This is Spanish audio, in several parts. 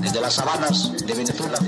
Desde las sabanas de Venezuela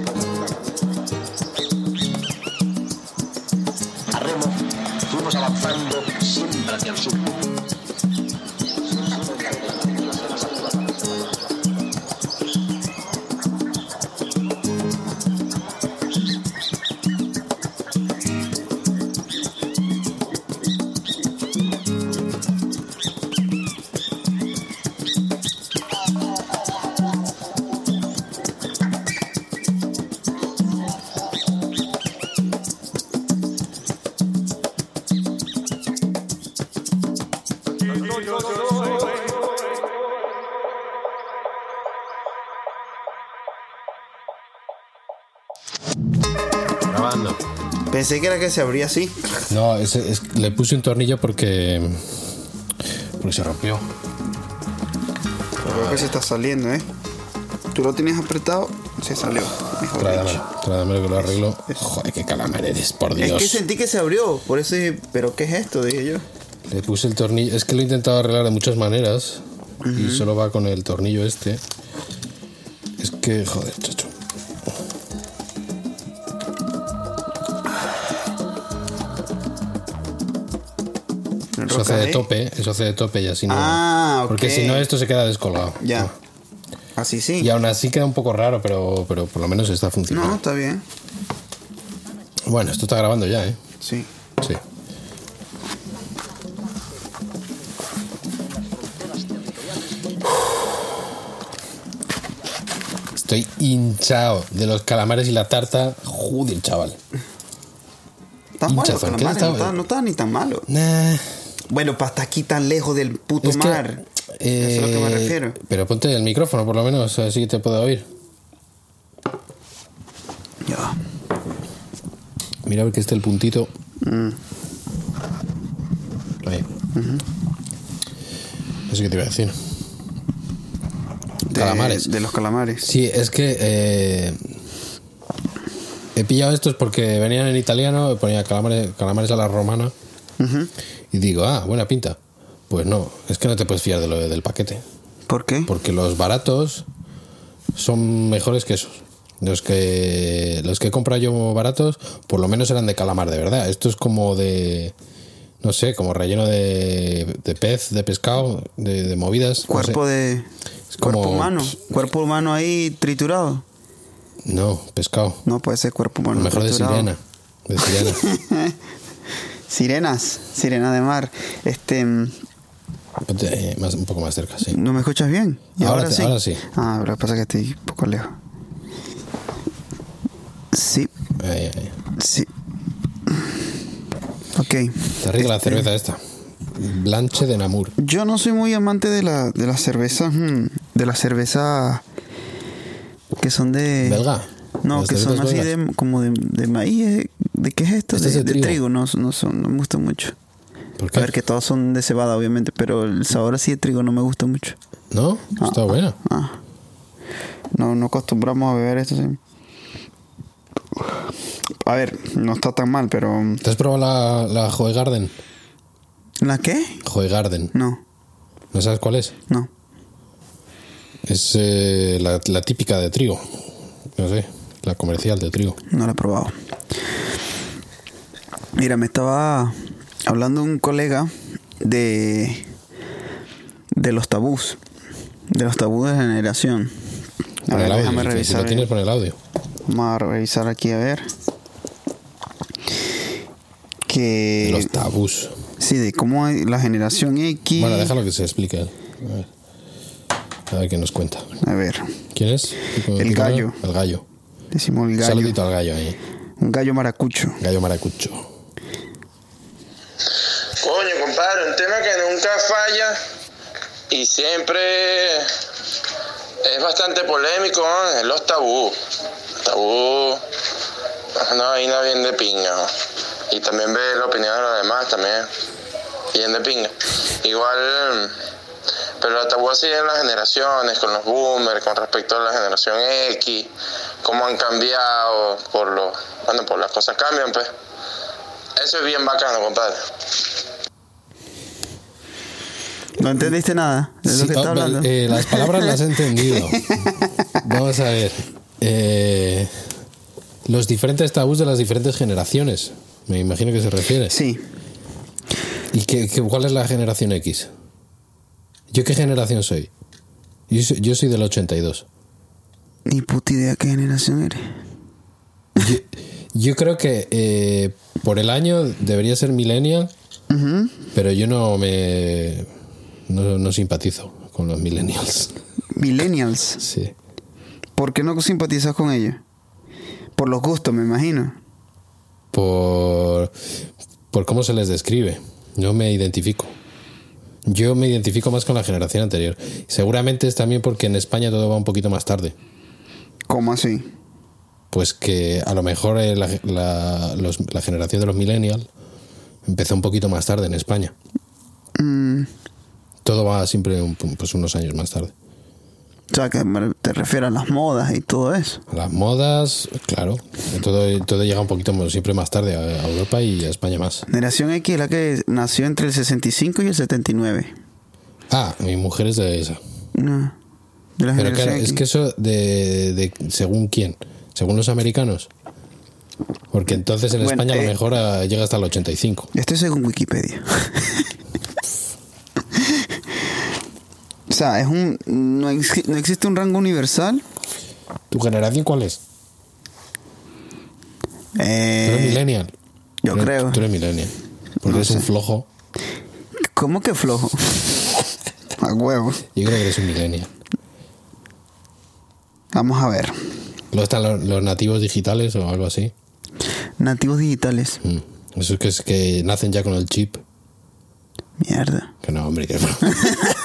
Pensé que era que se abría así. No, es- es- le puse un tornillo porque. Porque se rompió. Creo que se está saliendo, ¿eh? Tú lo tienes apretado, se salió. Mejor Tráemelo, que lo arreglo. Joder, qué calamar eres, por Es Dios. que sentí que se abrió, por eso dije, ¿pero qué es esto? Dije yo. Le puse el tornillo. Es que lo he intentado arreglar de muchas maneras. Y solo va con el tornillo este. Es que, joder, Eso hace de tope, eso hace de tope y así no. Ah, ok. Porque si no, esto se queda descolgado. Ya. Así sí. Y aún así queda un poco raro, pero, pero por lo menos está No, funcionando. está bien. Bueno, esto está grabando ya, ¿eh? Sí. Sí. Estoy hinchado de los calamares y la tarta. Joder, chaval. Hinchazón, ¿qué calamares, no, está, no está ni tan malo. Nah. Bueno, para estar aquí tan lejos del puto Es que, mar. Eso es a lo que me eh, refiero. Pero ponte el micrófono, por lo menos, así que te puedo oír. Ya. Mira a ver que esté el puntito. Mm. Ahí. Eso que te iba a decir. De, Calamares. De los calamares. Sí, es que eh, he pillado estos porque venían en italiano, ponía calamares, calamares a la romana. Y digo, ah, buena pinta. Pues no, es que no te puedes fiar de lo del paquete, ¿Por qué? porque los baratos son mejores que esos. Los que los que he comprado yo baratos, por lo menos eran de calamar de verdad. Esto es como de no sé, como relleno de, de pez, de pescado, de, de movidas. no Cuerpo sé. de. Es como- Cuerpo humano. Cuerpo humano ahí triturado. No, pescado. No puede ser cuerpo humano. A lo mejor de sirena. De sirena. Sirenas. Sirena de mar. Este. mm, Ponte, eh, más, un poco más cerca, sí. ¿No me escuchas bien? ¿Y Ahora ahora, te- sí? ahora sí. Ah, lo que pasa es que estoy un poco lejos. Sí, Ahí, ahí. sí. Ok. Está rica la cerveza esta. Blanche de Namur. Yo no soy muy amante de la, de la cerveza. mm, De la cerveza. Que son de. ¿Belga? No, ¿Las que son cervezas así belgas? de, como de, de maíz. ¿De qué es esto? Este de, es de de trigo. No, no, son, no me gusta mucho. ¿Por A qué? ver, que todos son de cebada, obviamente, pero el sabor así de trigo no me gusta mucho. ¿No? Está buena. Ah. No, no acostumbramos a beber esto, sí. A ver, no está tan mal, pero. ¿Te has probado la, la Joe Garden? ¿La qué? Joe Garden. No, ¿No sabes cuál es? no. Es eh, la, la típica de trigo. No sé, la comercial de trigo. No la he probado. Mira, me estaba hablando un colega de de los tabús, de los tabús de generación. A ver, audio, déjame Si revisar. lo tienes, pon el audio. Vamos a revisar aquí a ver. Que De los tabús. sí, de cómo hay la generación X. Bueno, déjalo que se explique. A ver. A ver qué nos cuenta. A ver, ¿Quién es? ¿Pico- El gallo. El gallo. decimos el gallo. Saludito al gallo ahí. Un gallo maracucho. Gallo maracucho. Coño, compadre, un tema que nunca falla y siempre es bastante polémico, ¿no? los tabú. Tabú es una vaina bien de pinga. Y también ve la opinión de los demás también. Bien de pinga. Igual Pero la tabú así en las generaciones, con los boomers, con respecto a la generación X, cómo han cambiado, por lo, bueno, por las cosas cambian, pues. Eso es bien bacano, compadre. ¿No entendiste nada de lo que está oh, hablando? eh, las palabras las he entendido. Vamos a ver. Eh, los diferentes tabús de las diferentes generaciones. Me imagino que se refiere. Sí. ¿Y qué, qué- cuál es la generación X? ¿Yo qué generación soy? Yo soy, yo soy del 82. Ni puta idea qué generación eres. Yo, yo creo que eh, por el año debería ser millennial, pero yo no me. No, no simpatizo con los millennials. Millennials. Sí. ¿Por qué no simpatizas con ellos? Por los gustos, me imagino. por, por cómo se les describe. No me identifico. Yo me identifico más con la generación anterior. Seguramente es también porque en España todo va un poquito más tarde. ¿Cómo así? Pues que a lo mejor eh, la, la- los- la generación de los millennials empezó un poquito más tarde en España. Mm, Todo va siempre un- pues unos años más tarde. o sea, que te refieres a las modas y todo eso. Las modas, claro. Todo, todo llega un poquito más- siempre más tarde a, Europa y a España más. Generación X es la que nació entre el 65 y el 79. Ah, mi mujer es de esa. No. De la Pero claro, X. es que eso de, de- según quién, según los americanos. Porque entonces en Bueno, España a eh, lo mejor ah, llega hasta el 85. Esto es según Wikipedia. o sea, es un no, ex- no existe un rango universal. ¿Tu generación cuál es? Tú Eh, eres millennial. yo Tú eres- creo. Tú eres millennial. Porque eres un flojo. ¿Cómo que flojo? A huevo. Yo creo que eres un millennial. Vamos a ver. Luego están los, los nativos digitales o algo así. Nativos digitales. Mm. Eso es que, es que nacen ya con el chip. Mierda. Que no, hombre, que no.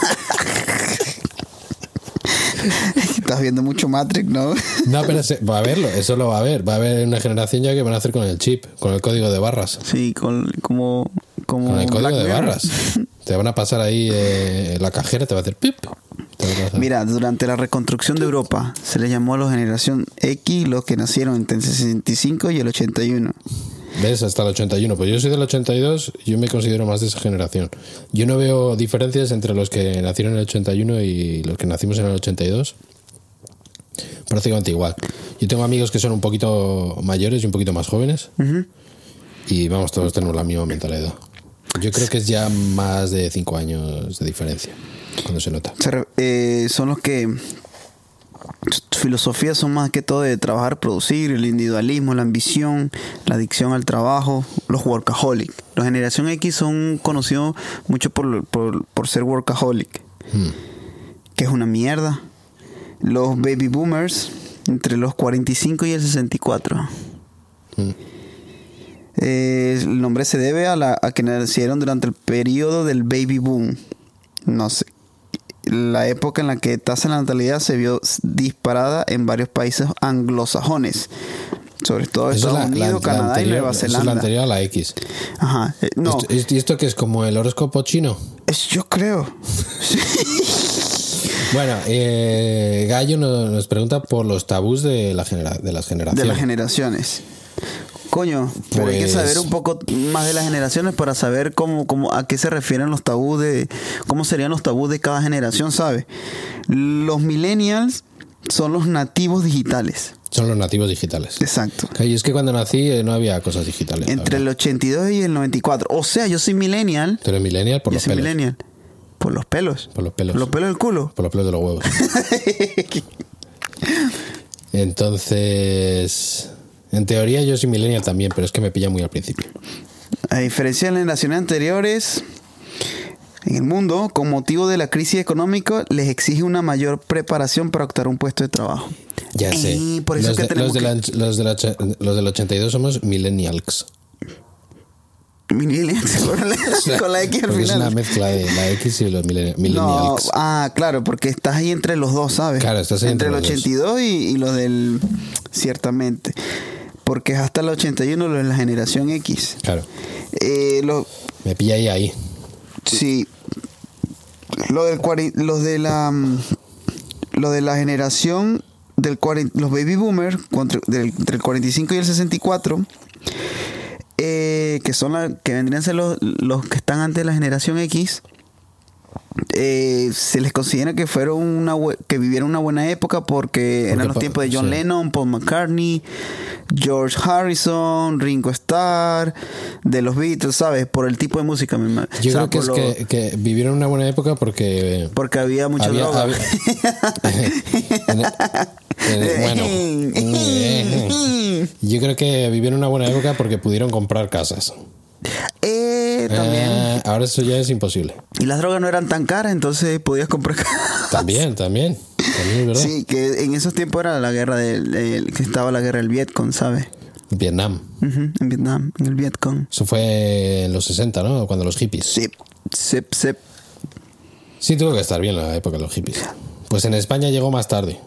Estás viendo mucho Matrix, ¿no? No, pero se- va a verlo, eso lo va a ver. Va a haber una generación ya que van a hacer con el chip, con el código de barras. Sí, con, como, como Con el código Black de Mirror. barras. Te van a pasar ahí eh, la cajera, te va a hacer pip. Mira, durante la reconstrucción de Europa se les llamó a la generación X los que nacieron entre el 65 y el 81. ¿Ves? Hasta el 81. Pues yo soy del 82, yo me considero más de esa generación. Yo no veo diferencias entre los que nacieron en el 81 y los que nacimos en el 82. Prácticamente igual. Yo tengo amigos que son un poquito mayores y un poquito más jóvenes. Y vamos, todos tenemos la misma mentalidad. Yo creo que es ya más de 5 años de diferencia, cuando se nota. Eh, son los que su filosofía son más que todo de trabajar, producir, el individualismo, la ambición, la adicción al trabajo, los workaholic. Los generación X son conocidos mucho por, por, por ser workaholic, que es una mierda. Los baby boomers entre los 45 y el 64. Eh, el nombre se debe a, la, a que nacieron durante el periodo del baby boom. No sé. La época en la que tasa de natalidad se vio disparada en varios países anglosajones. Sobre todo Eso es Estados la- Unidos, la Canadá y anterior- Nueva eso es la Zelanda. anterior a la X. Ajá. eh, no, ¿Y esto que es como el horóscopo chino? es- yo creo. Bueno, eh, Gallo nos, nos pregunta por los tabús de, la genera- de las De generaciones. las generaciones. Coño, pero hay que Pues- saber un poco más de las generaciones para saber cómo, cómo a qué se refieren los tabús de cómo serían los tabús de cada generación, ¿sabes? Los millennials son los nativos digitales. Son los nativos digitales. Exacto. Y es que cuando nací eh, no había cosas digitales. Entre el verdad. 82 y el 94. O sea, yo soy millennial. Tú eres millennial por yo los soy pelos. millennial. Por los pelos. Por los pelos. Los pelos del culo. Por los pelos de los huevos. Entonces, en teoría yo soy millennial también, pero es que me pilla muy al principio. A diferencia de las generaciones anteriores, en el mundo, con motivo de la crisis económica, les exige una mayor preparación para optar un puesto de trabajo. Ya sé. Eh, por eso los, que de- los, de que- la- los de la cha- los del 82 somos millennials. Millennials, con la, con la X al Porque es una final. mezcla de la X y los millenni- No, millennials. ah, claro, porque estás ahí entre los dos, ¿sabes? Claro, estás ahí entre, entre el los dos. 82 y, y los del. Ciertamente. Porque es hasta el 81 lo de la generación X. Claro. Eh, lo, Me pilla ahí ahí. sí. Lo del los de la mm, lo de la generación del cuaren- los baby boomers entre el 45 y el 64 eh, que son la, que vendrían a ser los, los que están antes de la generación X eh, se les considera que fueron una que vivieron una buena época porque, eran los tiempos de John sí. Lennon, Paul McCartney, George Harrison, Ringo Starr, de los Beatles, ¿sabes? Por el tipo de música misma. Yo O sea, creo que es por lo- que, que vivieron una buena época porque porque había mucha había- droga. bueno, yo creo que vivieron una buena época porque pudieron comprar casas. Eh, también. Eh, ahora eso ya es imposible. Y las drogas no eran tan caras, entonces podías comprar. También, también. También es verdad. sí, que en esos tiempos era la guerra del, que estaba la guerra del Vietcong, ¿sabes? Vietnam. En Vietnam, en el Vietcong. Eso fue en los 60, ¿no? Cuando los hippies. Sí, sí, sí. Sí, tuvo que estar bien la época de los hippies. Pues en España llegó más tarde.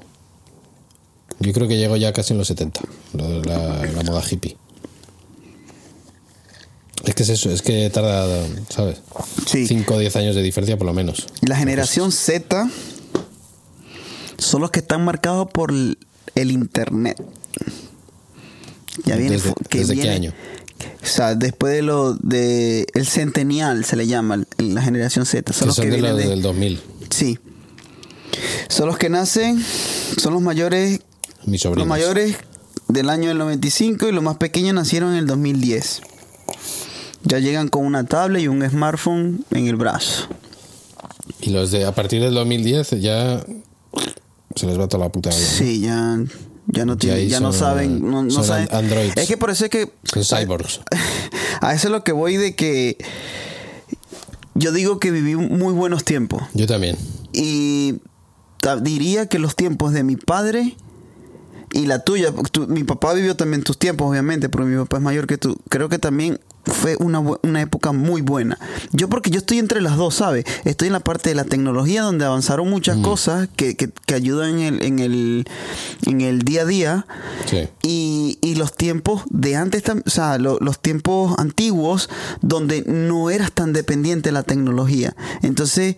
Yo creo que llegó ya casi en los 70, lo de la, la moda hippie. Es que es eso, es que tarda, ¿sabes? Sí. 5 o 10 años de diferencia por lo menos. La generación Z son los que están marcados por el, internet. Ya viene ¿Desde- que desde qué viene- año? O sea, después de lo de el centenial se le llama la generación Z. Son Que los son que de vienen los de- del 2000. Sí. Son los que nacen, son los mayores, Mis sobrinos. los mayores del año del 95 y los más pequeños nacieron en el 2010. Ya llegan con una tablet y un smartphone en el brazo. Y los de a partir del 2010 ya se les va toda la puta. Sí, ya, ya no tienen, ya no saben, no, saben. androids. Es que por eso es que Son cyborgs. a eso es lo que voy de que yo digo que viví muy buenos tiempos Yo también. y diría que los tiempos de mi padre y la tuya, tú- mi papá vivió también tus tiempos, obviamente, porque mi papá es mayor que tú. Creo que también fue una, una época muy buena. Yo porque yo estoy entre las dos, ¿sabes? Estoy en la parte de la tecnología donde avanzaron muchas cosas que, que, que ayudan en el, en, el, en el día a día. Sí. Y, y los tiempos de antes, o sea, lo- los tiempos antiguos donde no eras tan dependiente de la tecnología. Entonces,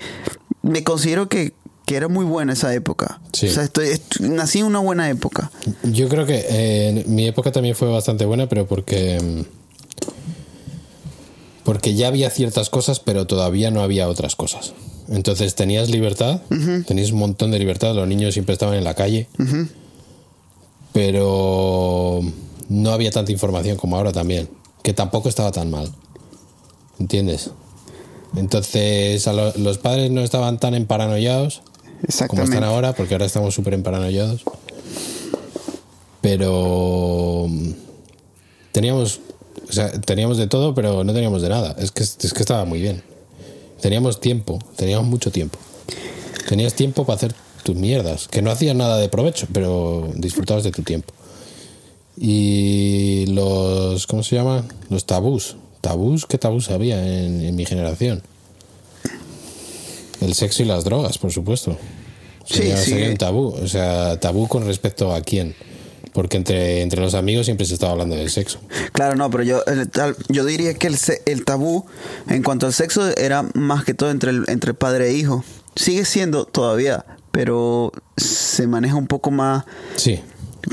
me considero que, que era muy buena esa época. Sí. O sea, estoy, est- nací en una buena época. Yo creo que eh, mi época también fue bastante buena, pero porque. Porque ya había ciertas cosas, pero todavía no había otras cosas. Entonces tenías libertad, tenías un montón de libertad, los niños siempre estaban en la calle, pero no había tanta información como ahora también, que tampoco estaba tan mal. ¿Entiendes? Entonces a lo- los padres no estaban tan emparanoiados como están ahora, porque ahora estamos súper emparanoiados. Pero mm, teníamos, o sea, teníamos de todo, pero no teníamos de nada. Es que, es que estaba muy bien. Teníamos tiempo, teníamos mucho tiempo. Tenías tiempo para hacer tus mierdas, que no hacías nada de provecho, pero disfrutabas de tu tiempo. Y los, ¿cómo se llama? Los tabús. ¿Tabús? ¿Qué tabús había en, en mi generación? El sexo y las drogas, por supuesto. Sí, Sería, sí. sería un tabú. O sea, tabú con respecto a quién. Porque entre, entre los amigos siempre se estaba hablando del sexo. Claro, no, pero yo, yo diría que el, el tabú en cuanto al sexo era más que todo entre, el, entre padre e hijo. Sigue siendo todavía, pero se maneja un poco más. Sí.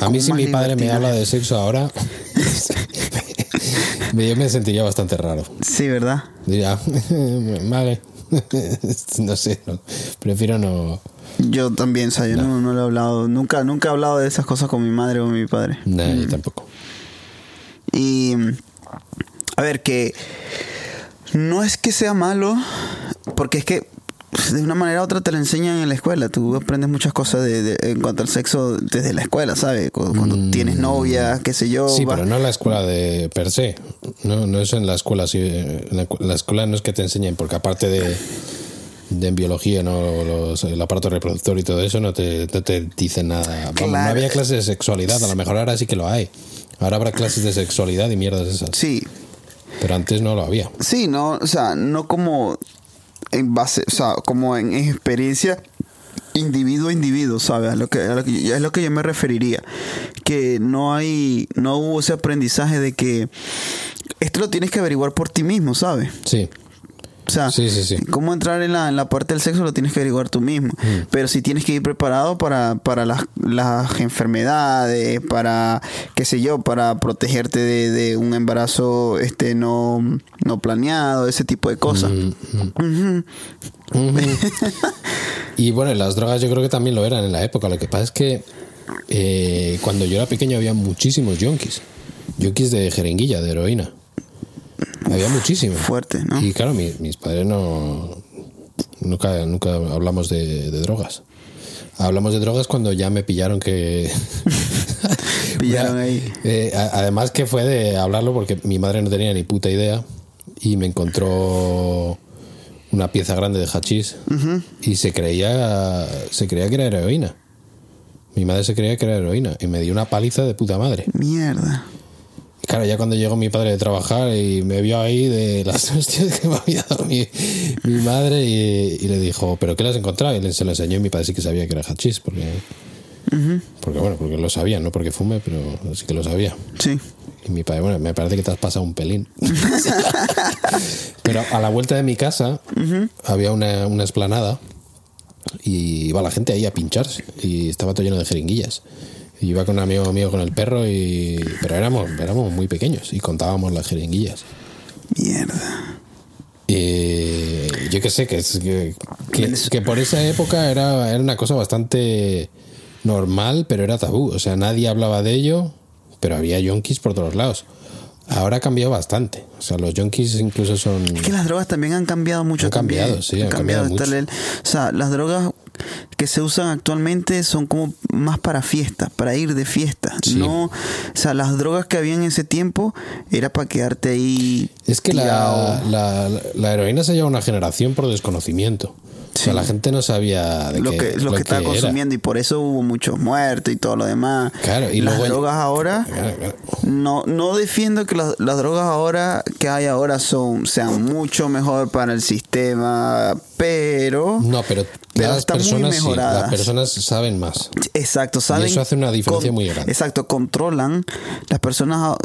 A mí si mi padre me habla de sexo ahora, yo me sentiría bastante raro. Sí, ¿verdad? Diría, vale, no sé, no. prefiero no... Yo también, o sea, yo no, no le he hablado, nunca, nunca he hablado de esas cosas con mi madre o mi padre. Nah, yo tampoco. Y a ver, que no es que sea malo, porque es que de una manera u otra te lo enseñan en la escuela. Tú aprendes muchas cosas de, de- en cuanto al sexo desde la escuela, ¿sabes? Cu- Cuando tienes novia, qué sé yo. Mm. Sí, vas- pero no en la escuela de per se. No, no es en la escuela. Sí, en la, la escuela no es que te enseñen, porque aparte de, de en biología, no los- el aparato reproductor y todo eso, no te, no te dicen nada. Vamos, no había clases de sexualidad, a lo mejor ahora sí que lo hay. Ahora habrá clases de sexualidad y mierdas esas. Sí, Pero antes no lo había. sí, no, o sea, no como en base, o sea, como en, en experiencia individuo a individuo, ¿sabes? A lo que, a lo que- es lo que yo me referiría. Que no hay, no hubo ese aprendizaje de que esto lo tienes que averiguar por ti mismo, ¿sabes? Sí. O sea, Sí, sí, sí. cómo entrar en la, en la parte del sexo lo tienes que averiguar tú mismo. Mm. Pero sí tienes que ir preparado para, para las, las enfermedades, para, qué sé yo, para protegerte de, de un embarazo este no, no planeado, ese tipo de cosas. Mm. Ujú. y bueno, las drogas yo creo que también lo eran en la época. Lo que pasa es que eh, cuando yo era pequeño había muchísimos yonkis. Yonkis de jeringuilla, de heroína. Había muchísimos. Fuerte, ¿no? Y claro, mi- mis padres no. Nunca, nunca hablamos de, de drogas. Hablamos de drogas cuando ya me pillaron que. Pillaron ahí. Eh, además que fue de hablarlo porque mi madre no tenía ni puta idea y me encontró una pieza grande de hachís y se creía se creía que era heroína. Mi madre se creía que era heroína y me dio una paliza de puta madre. Mierda. Claro, ya cuando llegó mi padre de trabajar y me vio ahí de las hostias que me había dado mi, mi madre y, y le dijo, ¿pero qué le has encontrado? Y le- se lo enseñó y mi padre sí que sabía que era hachís porque, porque bueno, porque lo sabía, no porque fume, pero sí que lo sabía. Sí. Y mi padre, bueno, me parece que te has pasado un pelín. Pero a la vuelta de mi casa había una, una esplanada y iba la gente ahí a pincharse y estaba todo lleno de jeringuillas. Iba con un amigo mío con el perro y... Pero éramos, éramos muy pequeños y contábamos las jeringuillas. Mierda. Y yo que sé, que, es- que, que- que por esa época era, era una cosa bastante normal, pero era tabú. O sea, nadie hablaba de ello, pero había yonkis por todos lados. Ahora ha cambiado bastante. O sea, los yonkis incluso son... Es que las drogas también han cambiado mucho. Han cambiado, también. sí, han cambiado Está mucho. el- o sea, las drogas que se usan actualmente son como más para fiesta, para ir de fiesta. Sí. No, o sea, las drogas que había en ese tiempo era para quedarte ahí. Es que la, la, la heroína se lleva una generación por desconocimiento. O sea, Sí. la gente no sabía de lo qué, que, lo que estaba era. consumiendo y por eso hubo muchos muertos y todo lo demás. Claro, y las luego- drogas ahora Claro, claro. no no defiendo que las, las drogas ahora que hay ahora son sean mucho mejor para el sistema, pero No, pero, Pero las están muy personas sí, las personas saben más. Exacto, saben. eso hace una diferencia muy grande. Exacto, controlan. Las personas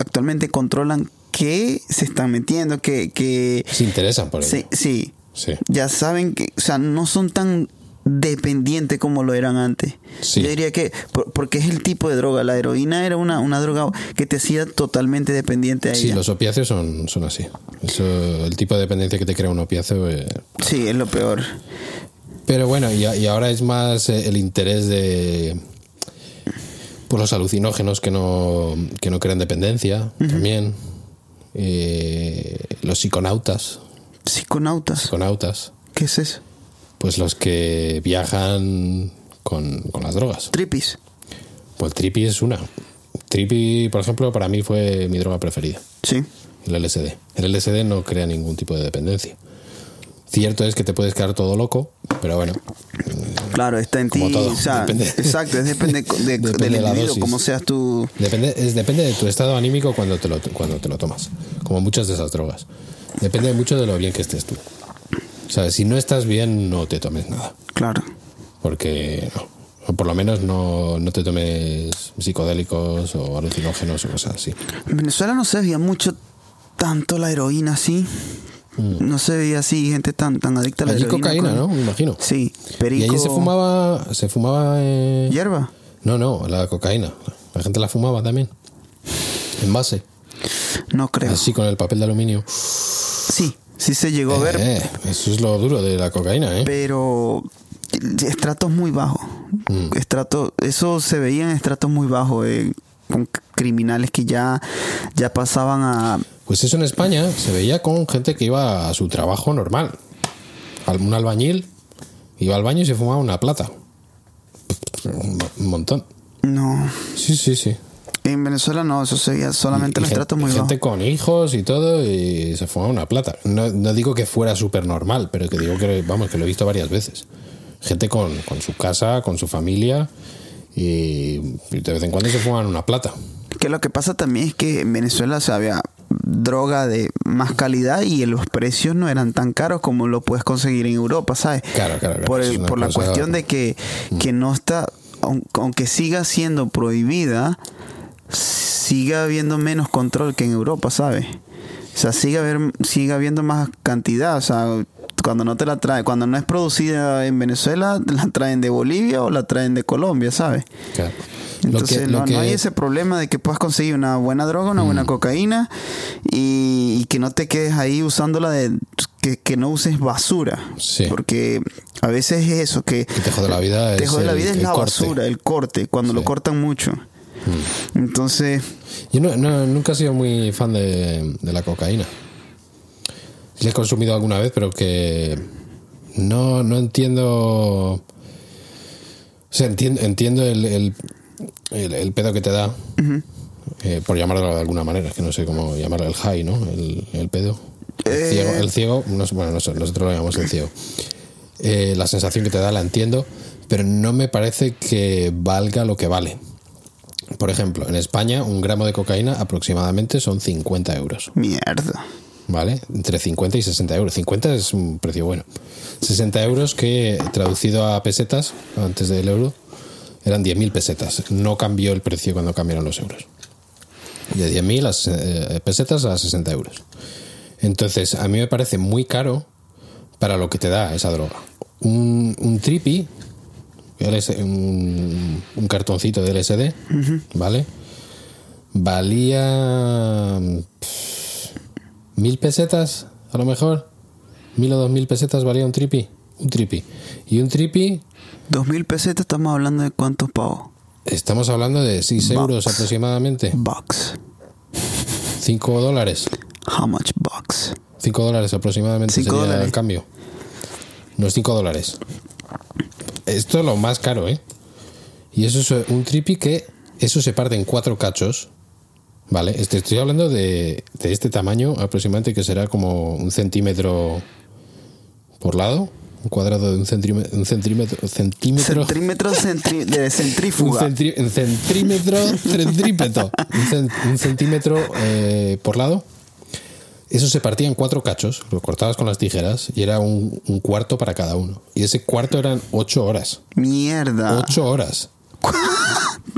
actualmente controlan qué se están metiendo, que. que Se interesan por ello. sí, sí. Sí. Ya saben que. O sea, no son tan dependientes como lo eran antes. Sí. Yo diría que. por- porque es el tipo de droga. La heroína era una, una droga que te hacía totalmente dependiente a Sí, ella. los opiáceos son, son así. Eso, el tipo de dependencia que te crea un opiáceo. eh, Sí, es lo peor. Pero bueno, y ahora es más eh, el interés de pues los alucinógenos que no, que no crean dependencia también. Eh, los psiconautas, Psiconautas. psiconautas, ¿Qué es eso? pues los que viajan con, con las drogas. Tripis. Pues el trippy es una. Trippy, por ejemplo, para mí fue mi droga preferida. Sí. El LSD. El LSD no crea ningún tipo de dependencia. Cierto es que te puedes quedar todo loco, pero bueno, Claro, está en Como ti. o sea, depende. Exacto, es depende, de- Depende del individuo, como seas tú. depende, es, depende de tu estado anímico cuando te, lo, cuando te lo tomas. Como muchas de esas drogas. Depende mucho de lo bien que estés tú. O sea, si no estás bien, no te tomes nada. Claro. Porque no. O por lo menos no, no te tomes psicodélicos o alucinógenos o cosas así. En Venezuela no se veía mucho tanto la heroína así. No se veía así gente tan, tan adicta a la Mm. Allí heroína. cocaína, con- ¿no? Me imagino. Sí, Y perico. allí se fumaba. Se fumaba. eh, ¿Hierba? No, no, la cocaína. La gente la fumaba también. En base. No creo. Así con el papel de aluminio. Sí, sí se llegó a ver, Eh, eso es lo duro de la cocaína, ¿eh? pero estratos muy bajos. Mm. Estrato, eso se veía en estratos muy bajos, eh, con criminales que ya, ya pasaban a... Pues eso en España se veía con gente que iba a su trabajo normal. Al- Un albañil iba al baño y se fumaba una plata. Un montón. No, Sí, sí, sí. En Venezuela no, eso se veía solamente Y en gen- estratos muy bajos. gente con hijos y todo y se fumaba una plata. No, no digo que fuera súper normal, pero que digo que, vamos, que lo he visto varias veces. Gente con, con su casa, con su familia y de vez en cuando se fuman una plata. Que lo que pasa también es que en Venezuela se había droga de más calidad y los precios no eran tan caros como lo puedes conseguir en Europa, ¿sabes? Claro, claro, claro. Por, el- por la Mm. cuestión de que, que no está, aun- aunque siga siendo prohibida, sigue habiendo menos control que en Europa, ¿sabes? O sea, sigue, haber, sigue habiendo más cantidad. O sea, cuando no te la trae, cuando no es producida en Venezuela, la traen de Bolivia o la traen de Colombia, ¿sabes? Claro. Entonces no, no hay ese problema de que puedas conseguir una buena droga, una Mm. buena cocaína y, y que no te quedes ahí usándola de que, que no uses basura. Sí. Porque a veces es eso, que te jode la vida te es jode la vida es el la basura, el corte, cuando lo cortan mucho. Entonces, Yo no, no- nunca he sido muy fan de, de la cocaína. La he consumido alguna vez, pero que no, no entiendo. O sea, entiendo, entiendo el, el, el- el pedo que te da, eh, por llamarlo de alguna manera, es que no sé cómo llamarlo, el high, ¿no? El, el pedo. El Eh. ciego, el ciego no bueno, nosotros lo llamamos el ciego. Eh, la sensación que te da la entiendo, pero no me parece que valga lo que vale. Por ejemplo, en España un gramo de cocaína aproximadamente son 50 euros, mierda. ¿vale? Entre 50 y 60 euros. 50 es un precio bueno. 60 euros que traducido a pesetas, antes del euro, eran 10.000 pesetas. No cambió el precio cuando cambiaron los euros. De 10.000 a se- eh, pesetas a 60 euros. Entonces, a mí me parece muy caro para lo que te da esa droga. Un, un tripi, LS un, un cartoncito de LSD, ¿vale? Valía pff, mil pesetas, a lo mejor. Mil o dos mil pesetas valía un tripi. Un tripi. Y un tripi, Dos mil pesetas estamos hablando de cuántos pavos. estamos hablando de 6 euros aproximadamente. Bucks. 5 dólares. How much bucks? 5 dólares aproximadamente Cinco sería dólares. el cambio. Unos 5 dólares. Esto es lo más caro, ¿eh? Y eso es un tripi que eso se parte en cuatro cachos. ¿Vale? Este, estoy hablando de, de este tamaño aproximadamente que será como un centímetro por lado. Un cuadrado de un centímetro. Un centímetro. centímetro Centímetros centri- de un, centrífuga. centri- un centímetro, centrípeto, un, cen- un centímetro eh, por lado. Eso se partía en cuatro cachos, lo cortabas con las tijeras y era un, un cuarto para cada uno. Y ese cuarto eran ocho horas. Mierda. Ocho horas.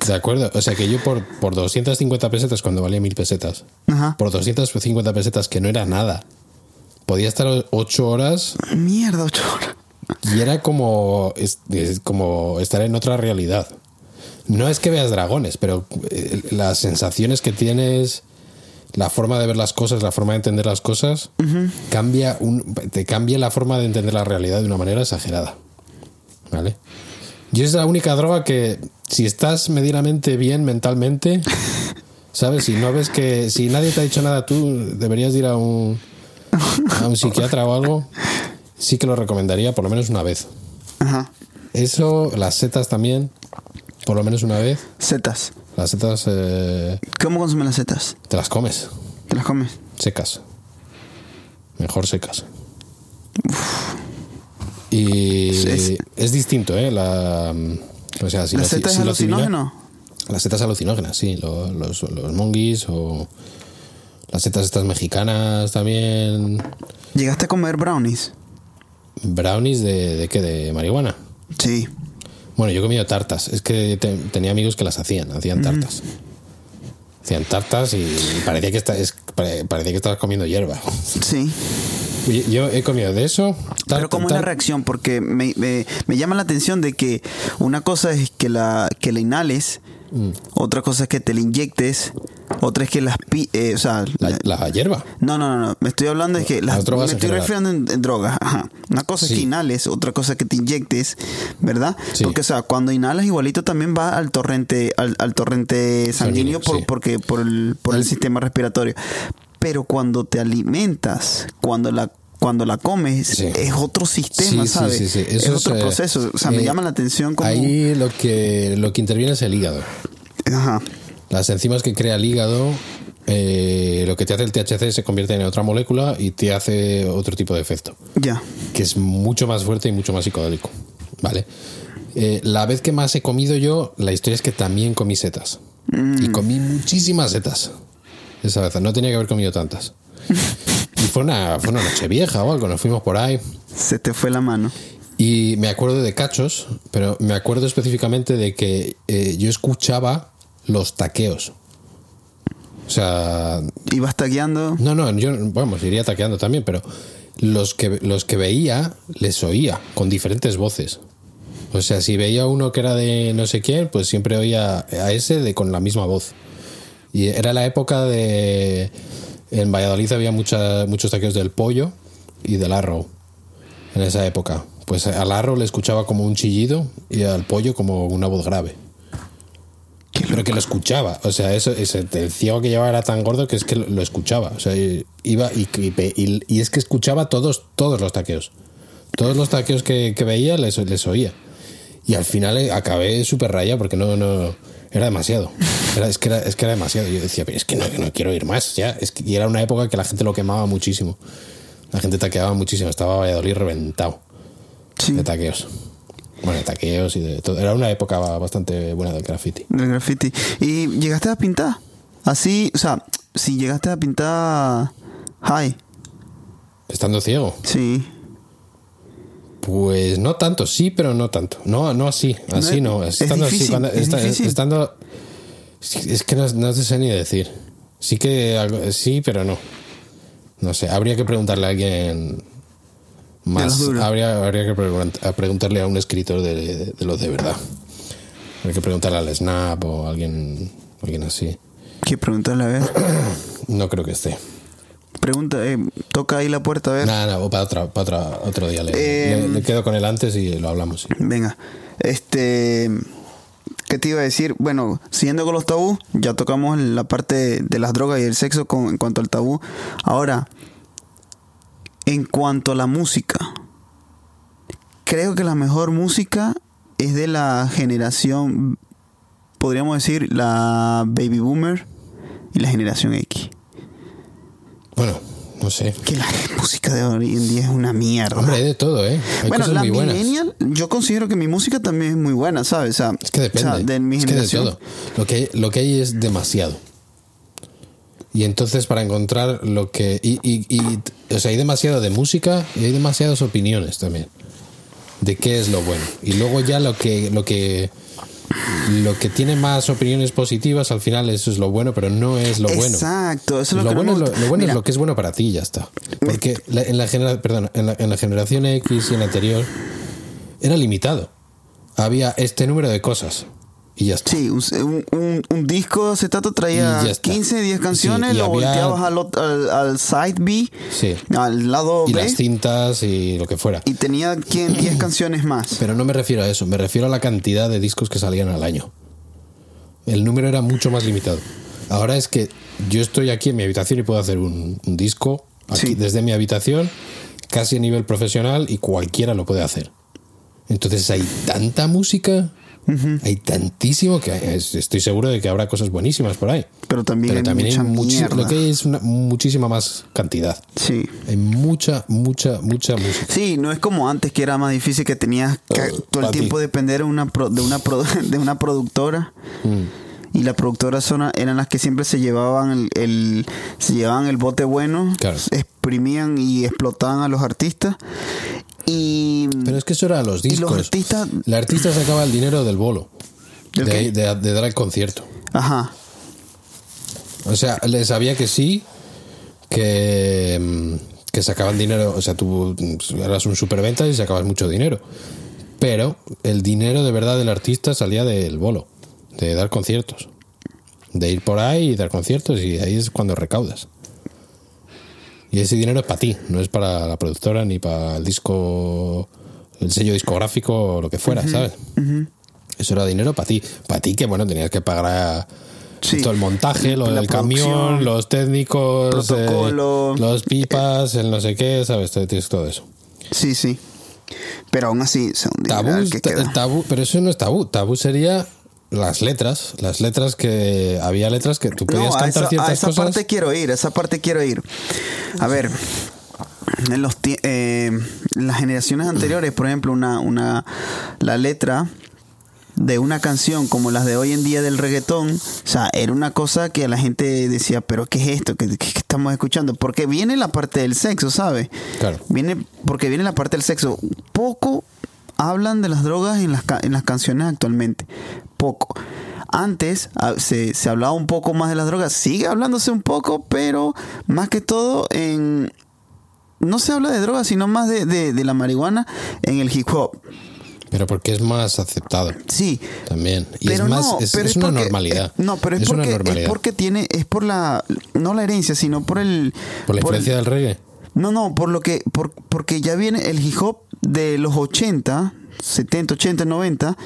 ¿De acuerdo? O sea que yo por, por 250 pesetas, cuando valía mil pesetas, Ajá. por 250 pesetas, que no era nada, podía estar ocho horas Mierda, ocho horas. y era como, es, es como estar en otra realidad. No es que veas dragones, pero eh, las sensaciones que tienes, la forma de ver las cosas, la forma de entender las cosas, cambia un, te cambia la forma de entender la realidad de una manera exagerada. ¿Vale? Y es la única droga que, si estás medianamente bien mentalmente, ¿sabes? Si no ves que, si nadie te ha dicho nada, tú deberías ir a un, a un psiquiatra o algo, sí que lo recomendaría por lo menos una vez. Ajá. Eso, las setas también, por lo menos una vez. Setas. Las setas eh, ¿Cómo consumen las setas? te las comes, ¿Te las comes? secas. Mejor secas. Y es distinto, ¿eh? La, o sea, si ¿La lo- seta es si lo civila- alucinógeno? Las setas alucinógenas, sí. lo- Los, los monguis o las setas estas mexicanas también. ¿Llegaste a comer brownies? Brownies de, de qué? De marihuana. Sí. Bueno, yo he comido tartas. Es que te- tenía amigos que las hacían, hacían tartas. Hacían tartas y parecía que, esta- es- pare- parecía que estabas comiendo hierba. Sí. Yo he comido de eso. Pero ¿cómo es la reacción? Porque me, me- me llama la atención de que una cosa es que la, que la inhales, Mm. otra cosa es que te la inyectes, otra es que las... pi- eh, o sea, La, la hierba. No, no, no, no. Me estoy hablando de que las, Las drogas me estoy general. refiriendo en, en drogas. Ajá. Una cosa es que Sí. inhales, otra cosa es que te inyectes, ¿verdad? Sí. Porque, o sea, cuando inhalas igualito también va al torrente, al, al torrente sanguíneo Sanguíneo, por, sí. porque, por, el, por el sistema respiratorio. Pero cuando te alimentas, cuando la cuando la comes, Sí. es otro sistema, Sí, sí, ¿sabes? sí, sí. Es otro eh, proceso. O sea, me eh, llama la atención como... Ahí lo que, lo que interviene es el hígado. Ajá. Las enzimas que crea el hígado, eh, lo que te hace el THC se convierte en otra molécula y te hace otro tipo de efecto. Ya. que es mucho más fuerte y mucho más psicodélico. ¿Vale? Eh, la vez que más he comido yo, la historia es que también comí setas. Y comí muchísimas setas. Esa vez, no tenía que haber comido tantas. Fue una, fue una noche vieja o algo, nos fuimos por ahí. Se te fue la mano. Y me acuerdo de cachos, pero me acuerdo específicamente de que eh, yo escuchaba los taqueos. O sea, Ibas tagueando. no, no, yo, vamos, iría taqueando también, pero los que, los que veía les oía con diferentes voces. O sea, si veía uno que era de no sé quién, pues siempre oía a ese de, con la misma voz. Y era la época de... En Valladolid había mucha- muchos taqueos del pollo y del arrow. En esa época. Pues al arrow le escuchaba como un chillido y al pollo como una voz grave. Pero que lo escuchaba. O sea, eso, ese, el ciego que llevaba era tan gordo que es que lo, lo escuchaba. O sea, iba y, y- y- es que escuchaba todos, todos los taqueos. Todos los taqueos que, que veía les, les oía. Y al final eh, acabé súper raya porque no, no. Era demasiado. Era, es, que era, es que era demasiado. Yo decía, pero es que no, no quiero ir más. Ya. Es que, y era una época que la gente lo quemaba muchísimo. La gente taqueaba muchísimo. Estaba Valladolid reventado Sí. de taqueos. Bueno, de taqueos y de todo. Era una época bastante buena del graffiti. Del graffiti. ¿Y llegaste a pintar? Así, o sea, si llegaste a pintar high, Estando ciego. sí. Pues no tanto, sí, pero no tanto. No, no así, así No no. es- Estando es así, difícil, cuando- es difícil. estando. Es que no, no sé ni decir. Sí que algo- sí, pero no. No sé, habría que preguntarle a alguien más. Habría, habría que preguntarle a un escritor de, de, de los de verdad. Habría que preguntarle al Snap o a alguien, alguien así. ¿Qué preguntarle a ver? No creo que esté. Pregunta, eh, toca ahí la puerta a ver. Nada, nada, o para, otra, para otra- otro día. Le, Eh, le- le quedo con él antes y lo hablamos. sí. Venga, este, ¿qué te iba a decir? Bueno, siguiendo con los tabús, ya tocamos la parte de las drogas y el sexo con, en cuanto al tabú. Ahora, en cuanto a la música, creo que la mejor música es de la generación, podríamos decir, la baby boomer y la generación X. Bueno, no sé. Que la música de hoy en día es una mierda. Hombre, hay de todo, ¿eh? Hay bueno, cosas la muy buenas. millennial, yo considero que mi música también es muy buena, ¿sabes? O sea, Es que depende. o sea, de mi es que de todo. Lo que, hay, lo que hay es demasiado. Y entonces para encontrar lo que... Y, y- y, o sea, hay demasiado de música y hay demasiadas opiniones también. De qué es lo bueno. Y luego ya lo que... Lo que lo que tiene más opiniones positivas al final eso es lo bueno, pero no es lo bueno. Exacto, eso es lo, que no bueno, lo, lo bueno Mira, es lo que es bueno para ti y ya está. Porque la- en, la genera- perdón, en, la, en la generación X y en la anterior era limitado. Había este número de cosas y ya está. Sí, un, un- disco de acetato traía Y ya está. 15, 10 canciones, Sí, lo había- volteabas al, al, al side B, Sí. al lado Y B, las cintas y lo que fuera. y tenía 10 10 canciones más. Pero no me refiero a eso, me refiero a la cantidad de discos que salían al año. El número era mucho más limitado. Ahora es que yo estoy aquí en mi habitación y puedo hacer un, un disco aquí Sí. desde mi habitación, casi a nivel profesional, y cualquiera lo puede hacer. Entonces hay tanta música, hay tantísimo que es- estoy seguro de que habrá cosas buenísimas por ahí. Pero también Pero hay también hay mucha mierda. lo que hay es una muchísima más cantidad. Sí. Hay mucha, mucha, mucha música. Sí, no es como antes que era más difícil que tenías que Uh, todo el tiempo depender de una, pro- de una, pro- de una productora. Mm. Y las productoras eran las que siempre se llevaban el, el- se llevaban el bote bueno, Claro. exprimían y explotaban a los artistas. Y Pero es que eso era los discos. los artistas- El artista sacaba el dinero del bolo. De dar el concierto. ajá, O sea, le sabía que sí, que, mm, que sacaban dinero. O sea, tú mm, eras un superventa y sacabas mucho dinero. Pero el dinero de verdad del artista salía del bolo, de dar conciertos. De ir por ahí y dar conciertos y ahí es cuando recaudas. Y ese dinero es para ti, no es para la productora ni para el disco, el sello discográfico o lo que fuera, ¿sabes? Eso era dinero para ti. Para ti que, bueno, tenías que pagar Sí. todo el montaje, lo La del camión, los técnicos, eh, los pipas, el no sé qué, ¿sabes? Tienes todo eso. sí, sí. Pero aún así, son Tabú, que queda. tabú, pero eso no es tabú. Tabú sería las letras. Las letras que. Había letras que tú podías No, cantar esa, ciertas a esa cosas. parte quiero ir, a esa parte quiero ir. A ver, en los eh, las generaciones anteriores, por ejemplo, una, una la letra de una canción como las de hoy en día del reggaetón, o sea, era una cosa que la gente decía, pero ¿qué es esto? ¿Qué, qué estamos escuchando? Porque viene la parte del sexo, ¿sabes? Claro. Viene, porque viene la parte del sexo. Poco hablan de las drogas en las, en las canciones actualmente. Poco. antes ah, se, se hablaba un poco más de las drogas, sigue hablándose un poco, pero más que todo en... No se habla de drogas, sino más de, de- de la marihuana en el hip hop. Pero porque es más aceptado Sí, también. Y pero es más, no, es, pero es una porque- normalidad. eh, no, pero es, una porque, normalidad. es porque tiene, es por la, no la herencia, sino por el... por la por el- influencia del reggae. No, no, por lo que, por, porque ya viene el hip hop de los 80, 70, 80, 90.